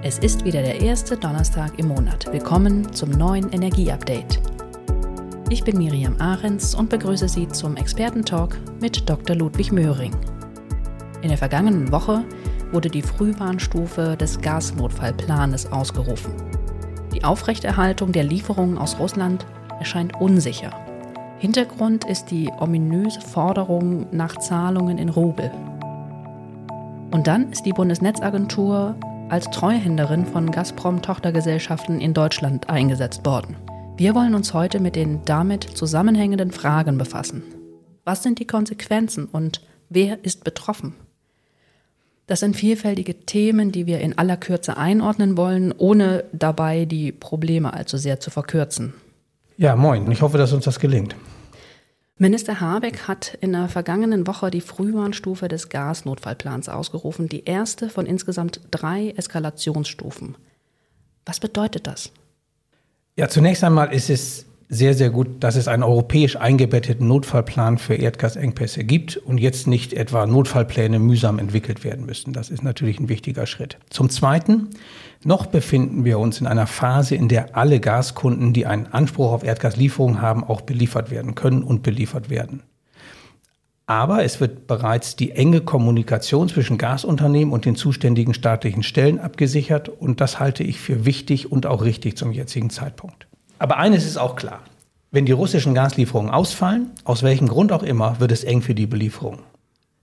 Es ist wieder der erste Donnerstag im Monat. Willkommen zum neuen Energieupdate. Ich bin Miriam Ahrens und begrüße Sie zum Expertentalk mit Dr. Ludwig Möhring. In der vergangenen Woche wurde die Frühwarnstufe des Gasnotfallplanes ausgerufen. Die Aufrechterhaltung der Lieferungen aus Russland erscheint unsicher. Hintergrund ist die ominöse Forderung nach Zahlungen in Rubel. Und dann ist die Bundesnetzagentur als Treuhänderin von Gazprom-Tochtergesellschaften in Deutschland eingesetzt worden. Wir wollen uns heute mit den damit zusammenhängenden Fragen befassen. Was sind die Konsequenzen und wer ist betroffen? Das sind vielfältige Themen, die wir in aller Kürze einordnen wollen, ohne dabei die Probleme allzu sehr zu verkürzen. Ja, moin. Ich hoffe, dass uns das gelingt. Minister Habeck hat in der vergangenen Woche die Frühwarnstufe des Gasnotfallplans ausgerufen, die erste von insgesamt drei Eskalationsstufen. Was bedeutet das? Ja, zunächst einmal ist es sehr, sehr gut, dass es einen europäisch eingebetteten Notfallplan für Erdgasengpässe gibt und jetzt nicht etwa Notfallpläne mühsam entwickelt werden müssen. Das ist natürlich ein wichtiger Schritt. Zum Zweiten, noch befinden wir uns in einer Phase, in der alle Gaskunden, die einen Anspruch auf Erdgaslieferung haben, auch beliefert werden können und beliefert werden. Aber es wird bereits die enge Kommunikation zwischen Gasunternehmen und den zuständigen staatlichen Stellen abgesichert und das halte ich für wichtig und auch richtig zum jetzigen Zeitpunkt. Aber eines ist auch klar. Wenn die russischen Gaslieferungen ausfallen, aus welchem Grund auch immer, wird es eng für die Belieferung.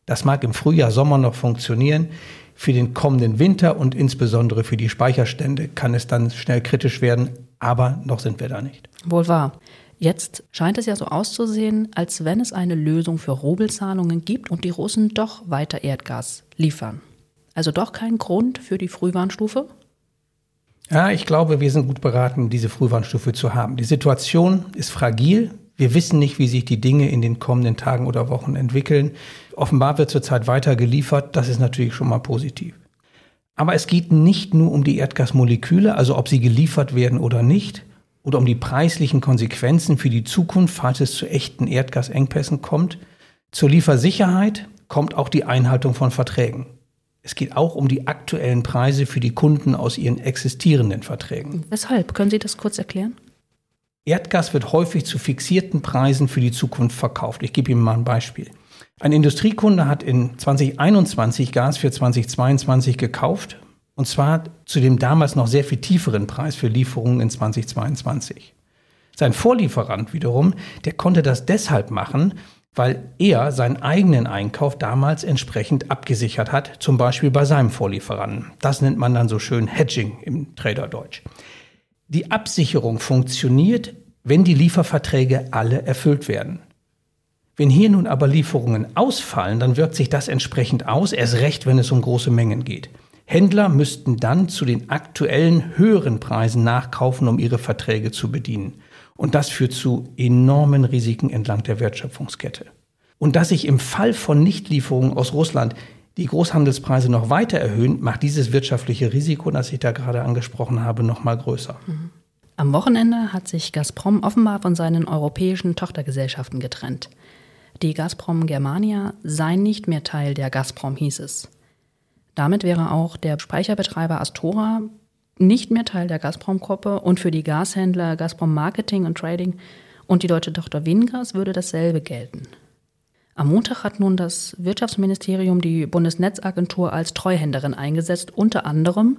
Das mag im Frühjahr, Sommer noch funktionieren. Für den kommenden Winter und insbesondere für die Speicherstände kann es dann schnell kritisch werden, aber noch sind wir da nicht. Wohl wahr. Jetzt scheint es ja so auszusehen, als wenn es eine Lösung für Rubelzahlungen gibt und die Russen doch weiter Erdgas liefern. Also doch kein Grund für die Frühwarnstufe? Ja, ich glaube, wir sind gut beraten, diese Frühwarnstufe zu haben. Die Situation ist fragil. Wir wissen nicht, wie sich die Dinge in den kommenden Tagen oder Wochen entwickeln. Offenbar wird zurzeit weiter geliefert. Das ist natürlich schon mal positiv. Aber es geht nicht nur um die Erdgasmoleküle, also ob sie geliefert werden oder nicht, oder um die preislichen Konsequenzen für die Zukunft, falls es zu echten Erdgasengpässen kommt. Zur Liefersicherheit kommt auch die Einhaltung von Verträgen. Es geht auch um die aktuellen Preise für die Kunden aus ihren existierenden Verträgen. Weshalb? Können Sie das kurz erklären? Erdgas wird häufig zu fixierten Preisen für die Zukunft verkauft. Ich gebe Ihnen mal ein Beispiel. Ein Industriekunde hat in 2021 Gas für 2022 gekauft, und zwar zu dem damals noch sehr viel tieferen Preis für Lieferungen in 2022. Sein Vorlieferant wiederum, der konnte das deshalb machen, weil er seinen eigenen Einkauf damals entsprechend abgesichert hat, zum Beispiel bei seinem Vorlieferanten. Das nennt man dann so schön Hedging im Traderdeutsch. Die Absicherung funktioniert, wenn die Lieferverträge alle erfüllt werden. Wenn hier nun aber Lieferungen ausfallen, dann wirkt sich das entsprechend aus, erst recht, wenn es um große Mengen geht. Händler müssten dann zu den aktuellen höheren Preisen nachkaufen, um ihre Verträge zu bedienen. Und das führt zu enormen Risiken entlang der Wertschöpfungskette. Und dass sich im Fall von Nichtlieferungen aus Russland die Großhandelspreise noch weiter erhöhen, macht dieses wirtschaftliche Risiko, das ich da gerade angesprochen habe, noch mal größer. Mhm. Am Wochenende hat sich Gazprom offenbar von seinen europäischen Tochtergesellschaften getrennt. Die Gazprom Germania sei nicht mehr Teil der Gazprom, hieß es. Damit wäre auch der Speicherbetreiber Astora nicht mehr Teil der Gazprom-Gruppe und für die Gashändler Gazprom Marketing und Trading und die deutsche Tochter Wingas würde dasselbe gelten. Am Montag hat nun das Wirtschaftsministerium die Bundesnetzagentur als Treuhänderin eingesetzt, unter anderem,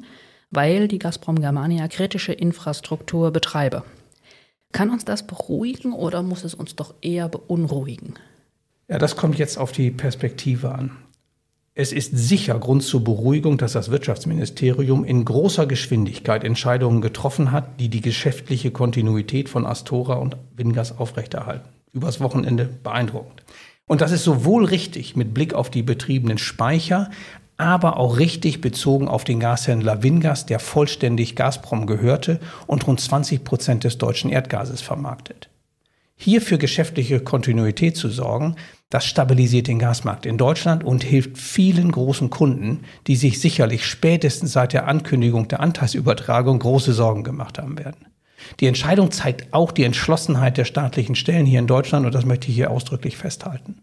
weil die Gazprom Germania kritische Infrastruktur betreibe. Kann uns das beruhigen oder muss es uns doch eher beunruhigen? Ja, das kommt jetzt auf die Perspektive an. Es ist sicher Grund zur Beruhigung, dass das Wirtschaftsministerium in großer Geschwindigkeit Entscheidungen getroffen hat, die die geschäftliche Kontinuität von Astora und Wingas aufrechterhalten. Übers Wochenende beeindruckend. Und das ist sowohl richtig mit Blick auf die betriebenen Speicher, aber auch richtig bezogen auf den Gashändler Wingas, der vollständig Gazprom gehörte und rund 20 Prozent des deutschen Erdgases vermarktet. Hier für geschäftliche Kontinuität zu sorgen, das stabilisiert den Gasmarkt in Deutschland und hilft vielen großen Kunden, die sich sicherlich spätestens seit der Ankündigung der Anteilsübertragung große Sorgen gemacht haben werden. Die Entscheidung zeigt auch die Entschlossenheit der staatlichen Stellen hier in Deutschland und das möchte ich hier ausdrücklich festhalten.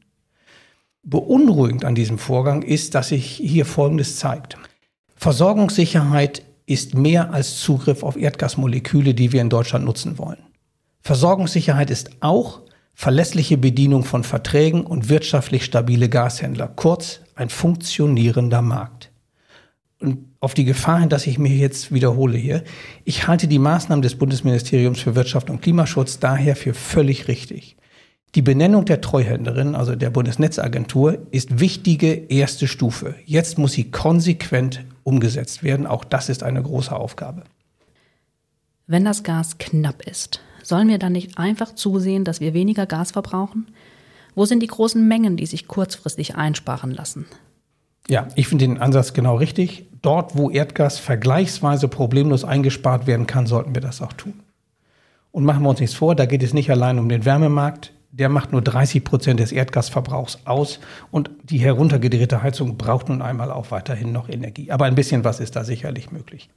Beunruhigend an diesem Vorgang ist, dass sich hier Folgendes zeigt. Versorgungssicherheit ist mehr als Zugriff auf Erdgasmoleküle, die wir in Deutschland nutzen wollen. Versorgungssicherheit ist auch verlässliche Bedienung von Verträgen und wirtschaftlich stabile Gashändler, kurz ein funktionierender Markt. Und auf die Gefahr hin, dass ich mich jetzt wiederhole hier, ich halte die Maßnahmen des Bundesministeriums für Wirtschaft und Klimaschutz daher für völlig richtig. Die Benennung der Treuhänderin, also der Bundesnetzagentur, ist wichtige erste Stufe. Jetzt muss sie konsequent umgesetzt werden. Auch das ist eine große Aufgabe. Wenn das Gas knapp ist, sollen wir dann nicht einfach zusehen, dass wir weniger Gas verbrauchen? Wo sind die großen Mengen, die sich kurzfristig einsparen lassen? Ja, ich finde den Ansatz genau richtig. Dort, wo Erdgas vergleichsweise problemlos eingespart werden kann, sollten wir das auch tun. Und machen wir uns nichts vor, da geht es nicht allein um den Wärmemarkt der macht nur 30 Prozent des Erdgasverbrauchs aus und die heruntergedrehte Heizung braucht nun einmal auch weiterhin noch Energie. Aber ein bisschen was ist da sicherlich möglich.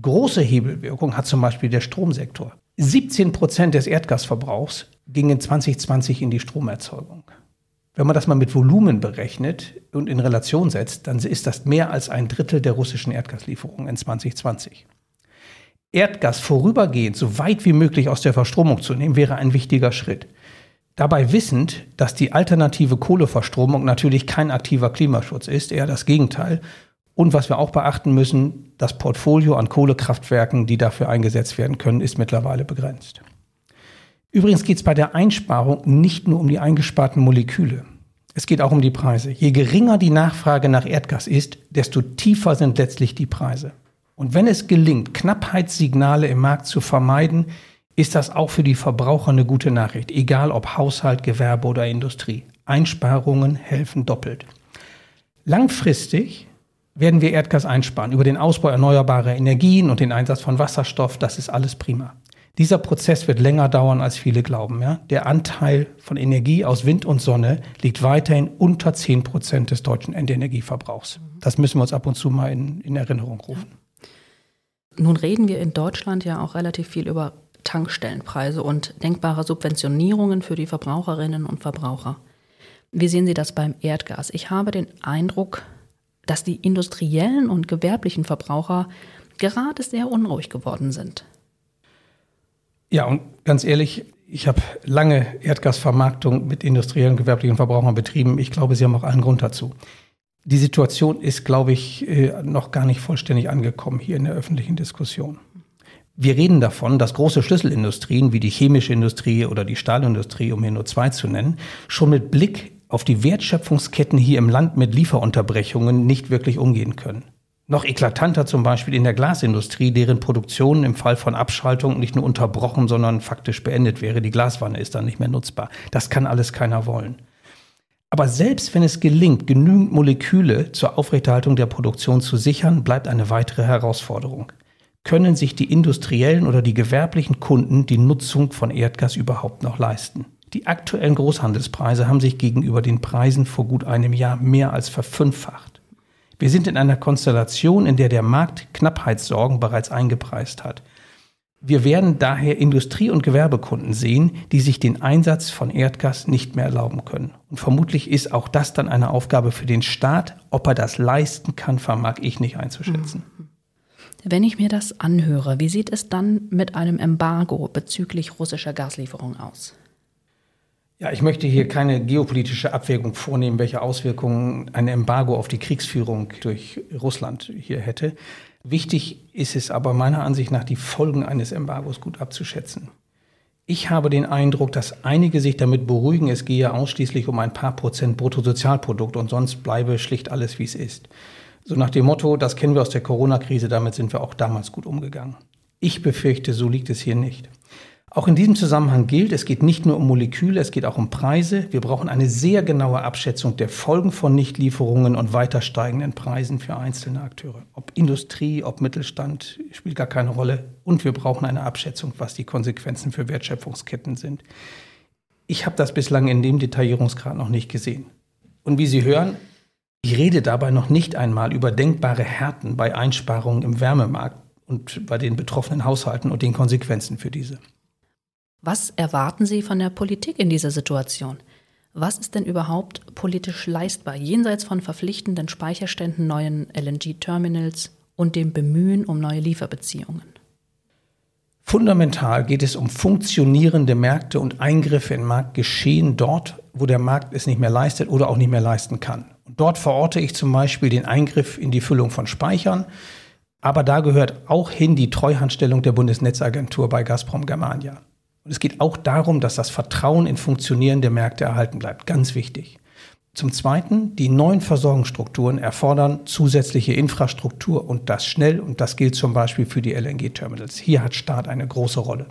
Große Hebelwirkung hat zum Beispiel der Stromsektor. 17 Prozent des Erdgasverbrauchs gingen 2020 in die Stromerzeugung. Wenn man das mal mit Volumen berechnet und in Relation setzt, dann ist das mehr als ein Drittel der russischen Erdgaslieferungen in 2020. Erdgas vorübergehend so weit wie möglich aus der Verstromung zu nehmen, wäre ein wichtiger Schritt. Dabei wissend, dass die alternative Kohleverstromung natürlich kein aktiver Klimaschutz ist, eher das Gegenteil. Und was wir auch beachten müssen, das Portfolio an Kohlekraftwerken, die dafür eingesetzt werden können, ist mittlerweile begrenzt. Übrigens geht es bei der Einsparung nicht nur um die eingesparten Moleküle. Es geht auch um die Preise. Je geringer die Nachfrage nach Erdgas ist, desto tiefer sind letztlich die Preise. Und wenn es gelingt, Knappheitssignale im Markt zu vermeiden, ist das auch für die Verbraucher eine gute Nachricht, egal ob Haushalt, Gewerbe oder Industrie. Einsparungen helfen doppelt. Langfristig werden wir Erdgas einsparen über den Ausbau erneuerbarer Energien und den Einsatz von Wasserstoff. Das ist alles prima. Dieser Prozess wird länger dauern, als viele glauben. Ja? Der Anteil von Energie aus Wind und Sonne liegt weiterhin unter 10 Prozent des deutschen Endenergieverbrauchs. Das müssen wir uns ab und zu mal in, in Erinnerung rufen. Nun reden wir in Deutschland ja auch relativ viel über Tankstellenpreise und denkbare Subventionierungen für die Verbraucherinnen und Verbraucher. Wie sehen Sie das beim Erdgas? Ich habe den Eindruck, dass die industriellen und gewerblichen Verbraucher gerade sehr unruhig geworden sind. Ja, und ganz ehrlich, ich habe lange Erdgasvermarktung mit industriellen und gewerblichen Verbrauchern betrieben. Ich glaube, Sie haben auch allen Grund dazu. Die Situation ist, glaube ich, äh, noch gar nicht vollständig angekommen hier in der öffentlichen Diskussion. Wir reden davon, dass große Schlüsselindustrien wie die chemische Industrie oder die Stahlindustrie, um hier nur zwei zu nennen, schon mit Blick auf die Wertschöpfungsketten hier im Land mit Lieferunterbrechungen nicht wirklich umgehen können. Noch eklatanter zum Beispiel in der Glasindustrie, deren Produktion im Fall von Abschaltung nicht nur unterbrochen, sondern faktisch beendet wäre. Die Glaswanne ist dann nicht mehr nutzbar. Das kann alles keiner wollen. Aber selbst wenn es gelingt, genügend Moleküle zur Aufrechterhaltung der Produktion zu sichern, bleibt eine weitere Herausforderung können sich die industriellen oder die gewerblichen Kunden die Nutzung von Erdgas überhaupt noch leisten. Die aktuellen Großhandelspreise haben sich gegenüber den Preisen vor gut einem Jahr mehr als verfünffacht. Wir sind in einer Konstellation, in der der Markt Knappheitssorgen bereits eingepreist hat. Wir werden daher Industrie- und Gewerbekunden sehen, die sich den Einsatz von Erdgas nicht mehr erlauben können. Und vermutlich ist auch das dann eine Aufgabe für den Staat. Ob er das leisten kann, vermag ich nicht einzuschätzen. Mhm. Wenn ich mir das anhöre, wie sieht es dann mit einem Embargo bezüglich russischer Gaslieferungen aus? Ja, ich möchte hier keine geopolitische Abwägung vornehmen, welche Auswirkungen ein Embargo auf die Kriegsführung durch Russland hier hätte. Wichtig ist es aber meiner Ansicht nach, die Folgen eines Embargos gut abzuschätzen. Ich habe den Eindruck, dass einige sich damit beruhigen, es gehe ausschließlich um ein paar Prozent Bruttosozialprodukt und sonst bleibe schlicht alles, wie es ist. So nach dem Motto, das kennen wir aus der Corona-Krise, damit sind wir auch damals gut umgegangen. Ich befürchte, so liegt es hier nicht. Auch in diesem Zusammenhang gilt, es geht nicht nur um Moleküle, es geht auch um Preise. Wir brauchen eine sehr genaue Abschätzung der Folgen von Nichtlieferungen und weiter steigenden Preisen für einzelne Akteure. Ob Industrie, ob Mittelstand, spielt gar keine Rolle. Und wir brauchen eine Abschätzung, was die Konsequenzen für Wertschöpfungsketten sind. Ich habe das bislang in dem Detaillierungsgrad noch nicht gesehen. Und wie Sie hören, ich rede dabei noch nicht einmal über denkbare Härten bei Einsparungen im Wärmemarkt und bei den betroffenen Haushalten und den Konsequenzen für diese. Was erwarten Sie von der Politik in dieser Situation? Was ist denn überhaupt politisch leistbar, jenseits von verpflichtenden Speicherständen, neuen LNG-Terminals und dem Bemühen um neue Lieferbeziehungen. Fundamental geht es um funktionierende Märkte und Eingriffe in Marktgeschehen dort, wo der Markt es nicht mehr leistet oder auch nicht mehr leisten kann. Und dort verorte ich zum Beispiel den Eingriff in die Füllung von Speichern, aber da gehört auch hin die Treuhandstellung der Bundesnetzagentur bei Gazprom Germania. Und es geht auch darum, dass das Vertrauen in funktionierende Märkte erhalten bleibt. Ganz wichtig. Zum Zweiten, die neuen Versorgungsstrukturen erfordern zusätzliche Infrastruktur und das schnell. Und das gilt zum Beispiel für die LNG-Terminals. Hier hat Staat eine große Rolle.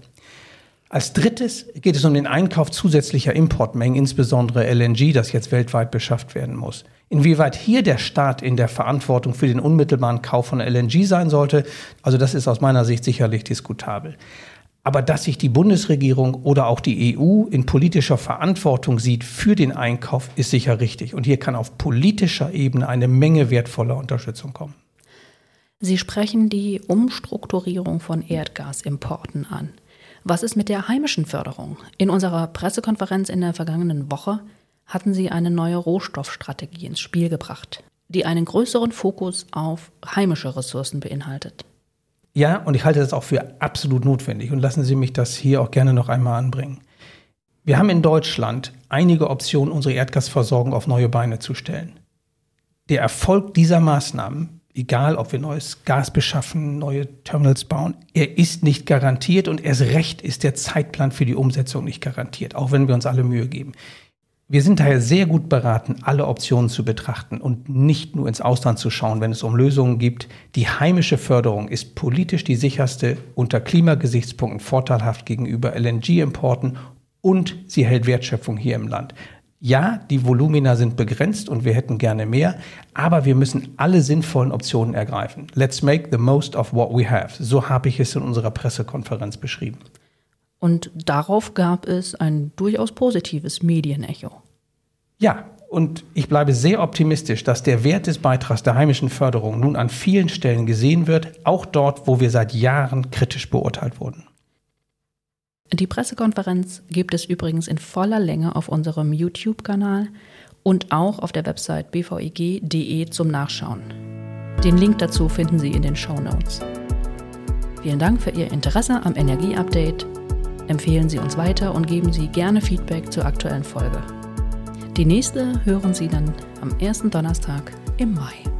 Als drittes geht es um den Einkauf zusätzlicher Importmengen, insbesondere LNG, das jetzt weltweit beschafft werden muss. Inwieweit hier der Staat in der Verantwortung für den unmittelbaren Kauf von LNG sein sollte, also das ist aus meiner Sicht sicherlich diskutabel. Aber dass sich die Bundesregierung oder auch die EU in politischer Verantwortung sieht für den Einkauf, ist sicher richtig. Und hier kann auf politischer Ebene eine Menge wertvoller Unterstützung kommen. Sie sprechen die Umstrukturierung von Erdgasimporten an. Was ist mit der heimischen Förderung? In unserer Pressekonferenz in der vergangenen Woche hatten sie eine neue Rohstoffstrategie ins Spiel gebracht, die einen größeren Fokus auf heimische Ressourcen beinhaltet. Ja, und ich halte das auch für absolut notwendig und lassen Sie mich das hier auch gerne noch einmal anbringen. Wir haben in Deutschland einige Optionen, unsere Erdgasversorgung auf neue Beine zu stellen. Der Erfolg dieser Maßnahmen, egal ob wir neues Gas beschaffen, neue Terminals bauen, er ist nicht garantiert und erst recht ist der Zeitplan für die Umsetzung nicht garantiert, auch wenn wir uns alle Mühe geben. Wir sind daher sehr gut beraten, alle Optionen zu betrachten und nicht nur ins Ausland zu schauen, wenn es um Lösungen gibt. Die heimische Förderung ist politisch die sicherste, unter Klimagesichtspunkten vorteilhaft gegenüber LNG-Importen und sie hält Wertschöpfung hier im Land. Ja, die Volumina sind begrenzt und wir hätten gerne mehr, aber wir müssen alle sinnvollen Optionen ergreifen. Let's make the most of what we have. So habe ich es in unserer Pressekonferenz beschrieben. Und darauf gab es ein durchaus positives Medienecho. Ja, und ich bleibe sehr optimistisch, dass der Wert des Beitrags der heimischen Förderung nun an vielen Stellen gesehen wird, auch dort, wo wir seit Jahren kritisch beurteilt wurden. Die Pressekonferenz gibt es übrigens in voller Länge auf unserem YouTube-Kanal und auch auf der Website bveg.de zum Nachschauen. Den Link dazu finden Sie in den Show Notes. Vielen Dank für Ihr Interesse am Energie-Update Empfehlen Sie uns weiter und geben Sie gerne Feedback zur aktuellen Folge. Die nächste hören Sie dann am ersten Donnerstag im Mai.